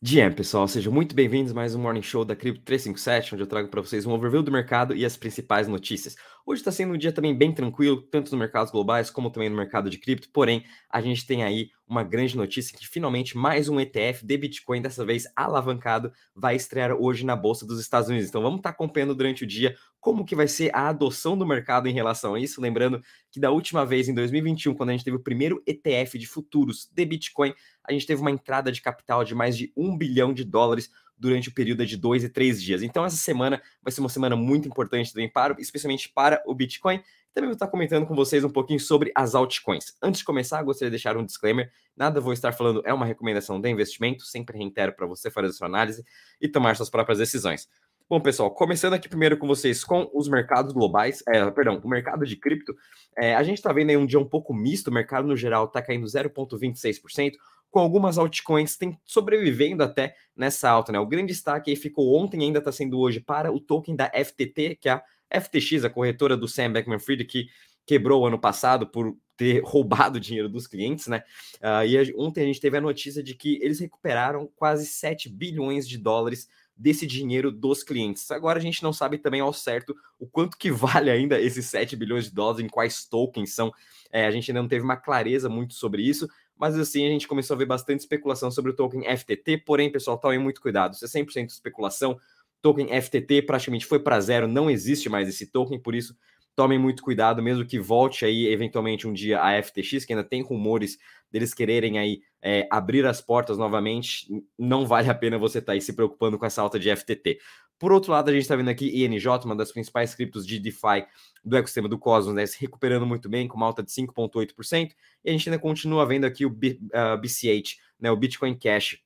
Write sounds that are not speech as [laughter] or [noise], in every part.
Dia, pessoal, sejam muito bem-vindos a mais um Morning Show da Cripto 357, onde eu trago para vocês um overview do mercado e as principais notícias. Hoje está sendo um dia também bem tranquilo, tanto nos mercados globais como também no mercado de cripto, porém, a gente tem aí uma grande notícia que finalmente mais um ETF de Bitcoin, dessa vez alavancado, vai estrear hoje na Bolsa dos Estados Unidos. Então vamos estar tá acompanhando durante o dia como que vai ser a adoção do mercado em relação a isso, lembrando que da última vez, em 2021, quando a gente teve o primeiro ETF de futuros de Bitcoin, a gente teve uma entrada de capital de mais de um bilhão de dólares durante o período de dois e três dias. Então, essa semana vai ser uma semana muito importante também, para, especialmente para o Bitcoin. Também vou estar comentando com vocês um pouquinho sobre as altcoins. Antes de começar, gostaria de deixar um disclaimer: nada vou estar falando é uma recomendação de investimento, sempre reitero para você fazer a sua análise e tomar suas próprias decisões. Bom, pessoal, começando aqui primeiro com vocês com os mercados globais, é, perdão, o mercado de cripto, é, a gente está vendo aí um dia um pouco misto, o mercado no geral está caindo 0,26%, com algumas altcoins tem sobrevivendo até nessa alta, né? O grande destaque aí ficou ontem, ainda está sendo hoje, para o token da FTT, que é a FTX, a corretora do Sam Bankman-Fried, que quebrou ano passado por ter [laughs] roubado dinheiro dos clientes, né? Uh, e ontem a gente teve a notícia de que eles recuperaram quase 7 bilhões de dólares desse dinheiro dos clientes. Agora a gente não sabe também ao certo o quanto que [laughs] vale ainda esses 7 bilhões de dólares, em quais tokens são. É, a gente ainda não teve uma clareza muito sobre isso, mas assim a gente começou a ver bastante especulação sobre o token FTT, porém, pessoal, tomem muito cuidado, isso é 100% especulação, token FTT praticamente foi para zero, não existe mais esse token, por isso tomem muito cuidado, mesmo que volte aí eventualmente um dia a FTX, que ainda tem rumores deles quererem aí é, abrir as portas novamente, não vale a pena você estar tá aí se preocupando com essa alta de FTT. Por outro lado, a gente está vendo aqui INJ, uma das principais criptos de DeFi do ecossistema do Cosmos, né, se recuperando muito bem, com uma alta de 5,8%, e a gente ainda continua vendo aqui o B, uh, BCH, né, o Bitcoin Cash,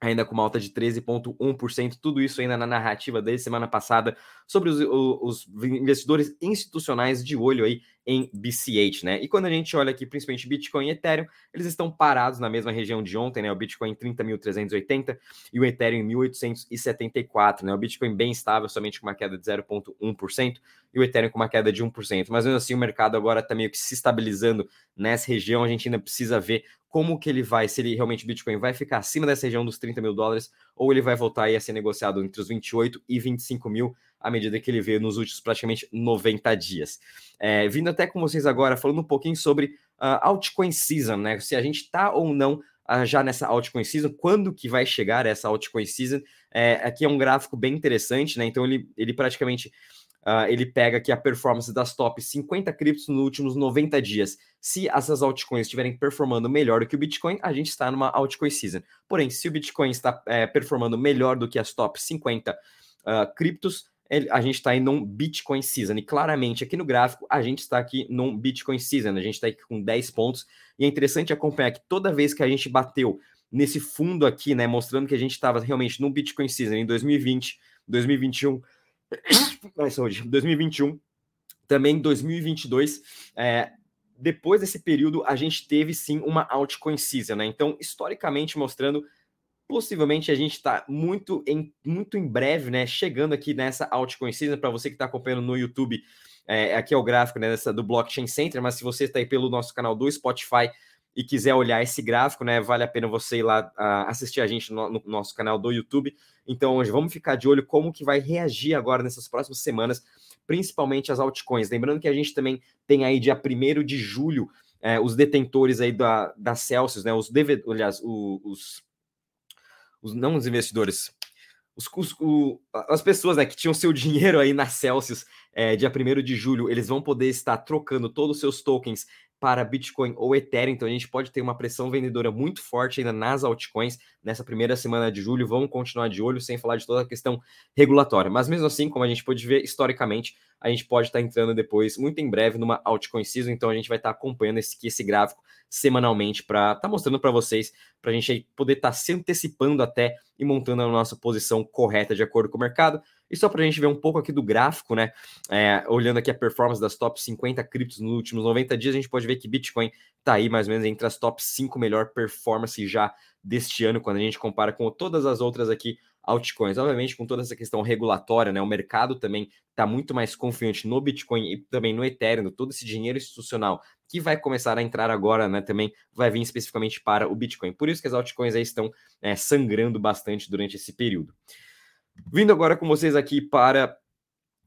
ainda com uma alta de 13,1%, tudo isso ainda na narrativa desde semana passada sobre os, os, investidores institucionais de olho aí em BCH, né? E quando a gente olha aqui, principalmente Bitcoin e Ethereum, eles estão parados na mesma região de ontem, né? O Bitcoin em 30.380 e o Ethereum em 1.874, né? O Bitcoin bem estável, somente com uma queda de 0,1% e o Ethereum com uma queda de 1%. Mas mesmo assim, o mercado agora está meio que se estabilizando nessa região, a gente ainda precisa ver como que ele vai, se ele realmente Bitcoin vai ficar acima dessa região dos 30 mil dólares, ou ele vai voltar aí a ser negociado entre os 28 e 25 mil, à medida que ele veio nos últimos praticamente 90 dias. É, vindo até com vocês agora, falando um pouquinho sobre uh, altcoin season, né? Se a gente está ou não uh, já nessa altcoin season, quando que vai chegar essa altcoin season? É, aqui é um gráfico bem interessante, né? Então ele, ele praticamente Uh, ele pega aqui a performance das top 50 criptos nos últimos 90 dias. Se essas altcoins estiverem performando melhor do que o Bitcoin, a gente está numa altcoin season. Porém, se o Bitcoin está é, performando melhor do que as top 50 uh, criptos, a gente está em num Bitcoin season. E claramente aqui no gráfico, a gente está aqui num Bitcoin season. A gente está aqui com 10 pontos. E é interessante acompanhar que toda vez que a gente bateu nesse fundo aqui, né, mostrando que a gente estava realmente no Bitcoin season em 2020, 2021 [coughs] mais saúde, 2021, também 2022, é, depois desse período, a gente teve sim uma altcoin season, né? Então, historicamente mostrando, possivelmente a gente está muito em, muito em breve, né? Chegando aqui nessa altcoin season, para você que está acompanhando no YouTube, é, aqui é o gráfico né, dessa, do Blockchain Center, mas se você está aí pelo nosso canal do Spotify e quiser olhar esse gráfico, né, vale a pena você ir lá assistir a gente no, no, nosso canal do YouTube. Então, hoje vamos ficar de olho como que vai reagir agora nessas próximas semanas, principalmente as altcoins. Lembrando que a gente também tem aí dia 1 de julho é, os detentores aí da, da Celsius, né, os, aliás, os, os, não os investidores, os, os, o, as pessoas né, que tinham seu [laughs] dinheiro aí na Celsius é, dia 1 de julho, eles vão poder estar trocando todos os seus tokens para Bitcoin ou Ethereum. Então a gente pode ter uma pressão vendedora muito forte ainda nas altcoins nessa primeira semana de julho. Vamos continuar de olho, sem falar de toda a questão regulatória. Mas mesmo assim, como a gente pode ver historicamente, a gente pode estar entrando depois, muito em breve, numa altcoin season. Então a gente vai estar acompanhando esse, esse gráfico semanalmente para estar tá mostrando para vocês, para a gente poder estar se antecipando até e montando a nossa posição correta de acordo com o mercado. E só para a gente ver um pouco aqui do gráfico, né? É, olhando aqui a performance das top 50 criptos nos últimos 90 dias, a gente pode ver que Bitcoin está aí mais ou menos entre as top 5 melhor performance já deste ano, quando a gente compara com todas as outras aqui altcoins. Obviamente, com toda essa questão regulatória, né, o mercado também está muito mais confiante no Bitcoin e também no Ethereum, todo esse dinheiro institucional que vai começar a entrar agora, né, também vai vir especificamente para o Bitcoin. Por isso que as altcoins aí estão é, sangrando bastante durante esse período. Vindo agora com vocês aqui para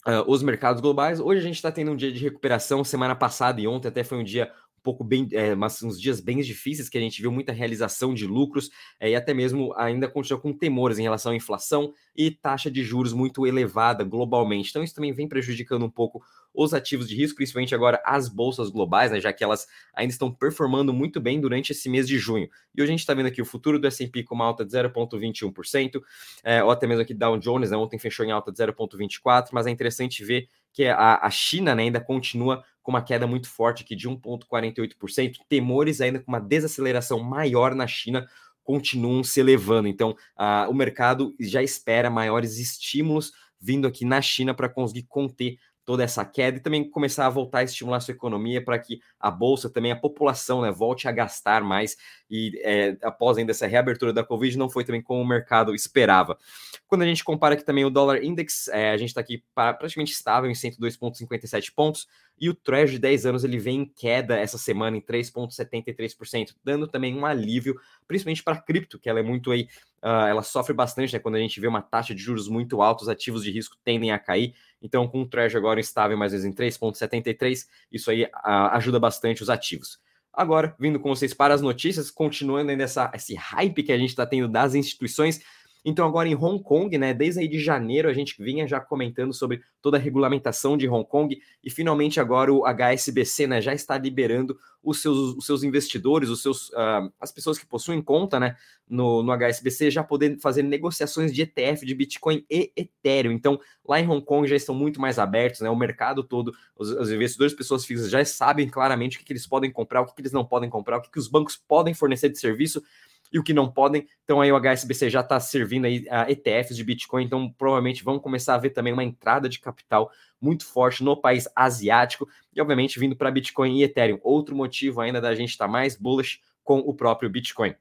Uh, os mercados globais. Hoje a gente está tendo um dia de recuperação. Semana passada e ontem até foi um dia um pouco bem, é, mas uns dias bem difíceis que a gente viu muita realização de lucros é, e até mesmo ainda continua com temores em relação à inflação e taxa de juros muito elevada globalmente. Então isso também vem prejudicando um pouco os ativos de risco, principalmente agora as bolsas globais, né, já que elas ainda estão performando muito bem durante esse mês de junho. E hoje a gente está vendo aqui o futuro do S&P com uma alta de 0,21%, é, ou até mesmo aqui Dow Jones, né, ontem fechou em alta de 0,24%, mas é interessante ver que a, a China né, ainda continua com uma queda muito forte aqui de 1,48%, temores ainda com uma desaceleração maior na China continuam se elevando. Então, o mercado já espera maiores estímulos vindo aqui na China para conseguir conter toda essa queda e também começar a voltar a estimular a sua economia para que a bolsa, também a população, né, volte a gastar mais e é, após ainda essa reabertura da Covid não foi também como o mercado esperava. Quando a gente compara aqui também o dólar index, é, a gente está aqui praticamente estável em 102,57 pontos e o Treasury de 10 anos ele vem em queda essa semana em 3,73%, dando também um alívio, principalmente para a cripto, que ela é muito aí, uh, ela sofre bastante, né, quando a gente vê uma taxa de juros muito alta, os ativos de risco tendem a cair, então, com o Treasury agora estável mais vezes em 3,73, isso aí ajuda bastante os ativos. Agora, vindo com vocês para as notícias, continuando ainda essa, esse hype que a gente está tendo das instituições, então, agora em Hong Kong, né, desde aí de janeiro, a gente vinha já comentando sobre toda a regulamentação de Hong Kong e finalmente agora o HSBC né, já está liberando os seus, os seus investidores, os seus, uh, as pessoas que possuem conta né, no, no HSBC já poder fazer negociações de ETF, de Bitcoin e Ethereum. Então, lá em Hong Kong já estão muito mais abertos, né, o mercado todo, os, os investidores, pessoas fixas já sabem claramente o que, que eles podem comprar, o que, que eles não podem comprar, o que, que os bancos podem fornecer de serviço e o que não podem. Então aí o HSBC já está servindo aí a ETFs de Bitcoin, então provavelmente vão começar a ver também uma entrada de capital muito forte no país asiático e obviamente vindo para Bitcoin e Ethereum. Outro motivo ainda da gente estar tá mais bullish com o próprio Bitcoin.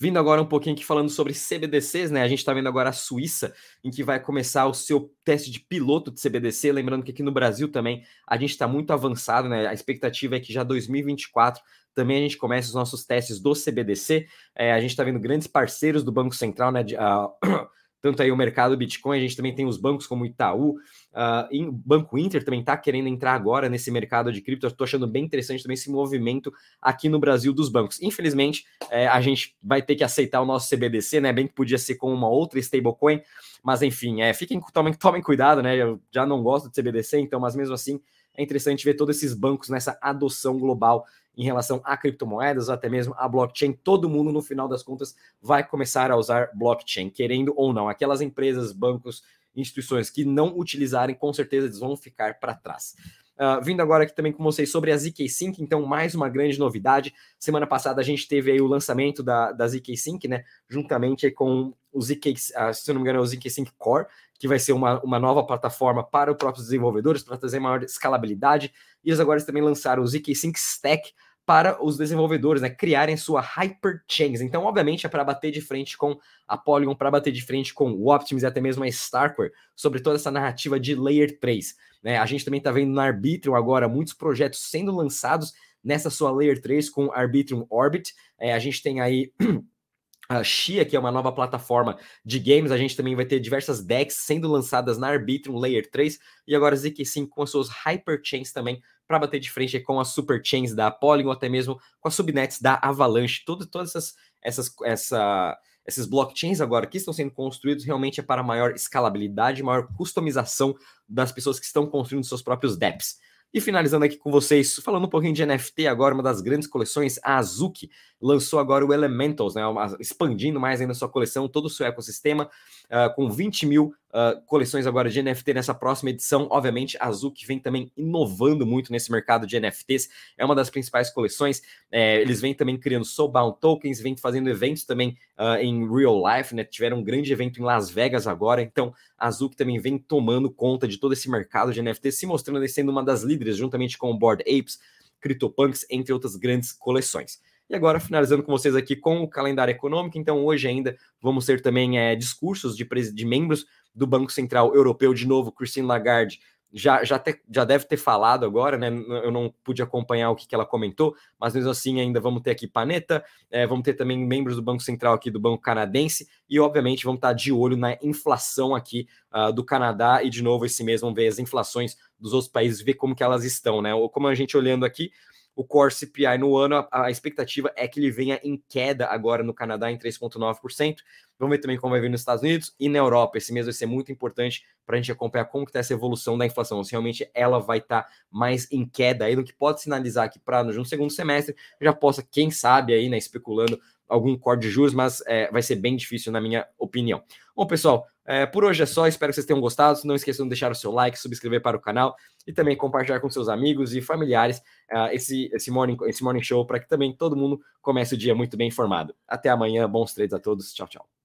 Vindo agora um pouquinho aqui falando sobre CBDCs, né? A gente está vendo agora a Suíça, em que vai começar o seu teste de piloto de CBDC. Lembrando que aqui no Brasil também a gente está muito avançado, né? A expectativa é que já 2024 também a gente começa os nossos testes do CBDC. É, a gente está vendo grandes parceiros do Banco Central, né? De, uh, [clears throat] tanto aí o mercado Bitcoin, a gente também tem os bancos como Itaú, uh, Banco Inter também está querendo entrar agora nesse mercado de cripto. Estou achando bem interessante também esse movimento aqui no Brasil dos bancos. Infelizmente, é, a gente vai ter que aceitar o nosso CBDC, né? Bem que podia ser com uma outra stablecoin, mas enfim, é, fiquem, tomem, tomem cuidado, né? Eu já não gosto de CBDC, então, mas mesmo assim é interessante ver todos esses bancos nessa adoção global em relação a criptomoedas, até mesmo a blockchain. Todo mundo, no final das contas, vai começar a usar blockchain, querendo ou não. Aquelas empresas, bancos, instituições que não utilizarem, com certeza eles vão ficar para trás. Uh, vindo agora aqui também com vocês sobre a ZK Sync, então mais uma grande novidade. Semana passada a gente teve aí o lançamento da, da ZK Sync, né? Juntamente com o ZK, uh, se não me engano, é o ZK Sync Core, que vai ser uma, uma nova plataforma para os próprios desenvolvedores, para trazer maior escalabilidade. E eles agora também lançaram o ZK Sync Stack, para os desenvolvedores, né, criarem sua hyperchains. Então, obviamente, é para bater de frente com a Polygon, para bater de frente com o Optimus e até mesmo a Starkware, sobre toda essa narrativa de Layer 3. Né? A gente também está vendo no Arbitrum agora muitos projetos sendo lançados nessa sua Layer 3 com Arbitrum Orbit. É, a gente tem aí [clears throat] a Xia, que é uma nova plataforma de games, a gente também vai ter diversas decks sendo lançadas na Arbitrum Layer 3 e agora ZK5 com as suas Hyperchains também para bater de frente com as super chains da Polygon, até mesmo com as subnets da Avalanche. Tudo, todas essas, essas, essa, esses blockchains agora que estão sendo construídos realmente é para maior escalabilidade, maior customização das pessoas que estão construindo seus próprios dApps. E finalizando aqui com vocês, falando um pouquinho de NFT agora, uma das grandes coleções, a Azuki, lançou agora o Elementals, né, expandindo mais ainda sua coleção, todo o seu ecossistema, uh, com 20 mil uh, coleções agora de NFT nessa próxima edição. Obviamente, a Azuki vem também inovando muito nesse mercado de NFTs, é uma das principais coleções. É, eles vêm também criando Soulbound Tokens, vêm fazendo eventos também uh, em real life, né? Tiveram um grande evento em Las Vegas agora, então a Azuki também vem tomando conta de todo esse mercado de NFTs, se mostrando sendo uma das líderes, juntamente com o Board Apes, CryptoPunks, entre outras grandes coleções. E agora, finalizando com vocês aqui com o calendário econômico, então hoje ainda vamos ter também é, discursos de, de membros do Banco Central Europeu, de novo, Christine Lagarde já, já, te, já deve ter falado agora, né? Eu não pude acompanhar o que, que ela comentou, mas mesmo assim ainda vamos ter aqui Paneta, é, vamos ter também membros do Banco Central aqui do Banco Canadense e, obviamente, vamos estar de olho na inflação aqui uh, do Canadá e, de novo, esse mês vamos ver as inflações dos outros países, ver como que elas estão, né? Ou como a gente olhando aqui, o core CPI no ano, a, a, expectativa é que ele venha em queda agora no Canadá em 3,9%. Vamos ver também como vai vir nos Estados Unidos e na Europa. Esse mês vai ser muito importante para a gente acompanhar como está essa evolução da inflação. Se realmente ela vai estar tá mais em queda aí, no que pode sinalizar que para no segundo semestre já possa, quem sabe aí, né, especulando algum corte de juros, mas é, vai ser bem difícil, na minha opinião. Bom, pessoal, é, por hoje é só. Espero que vocês tenham gostado. Não esqueçam de deixar o seu like, subscrever para o canal e também compartilhar com seus amigos e familiares uh, esse, esse, morning, esse morning show para que também todo mundo comece o dia muito bem informado. Até amanhã. Bons trades a todos. Tchau, tchau.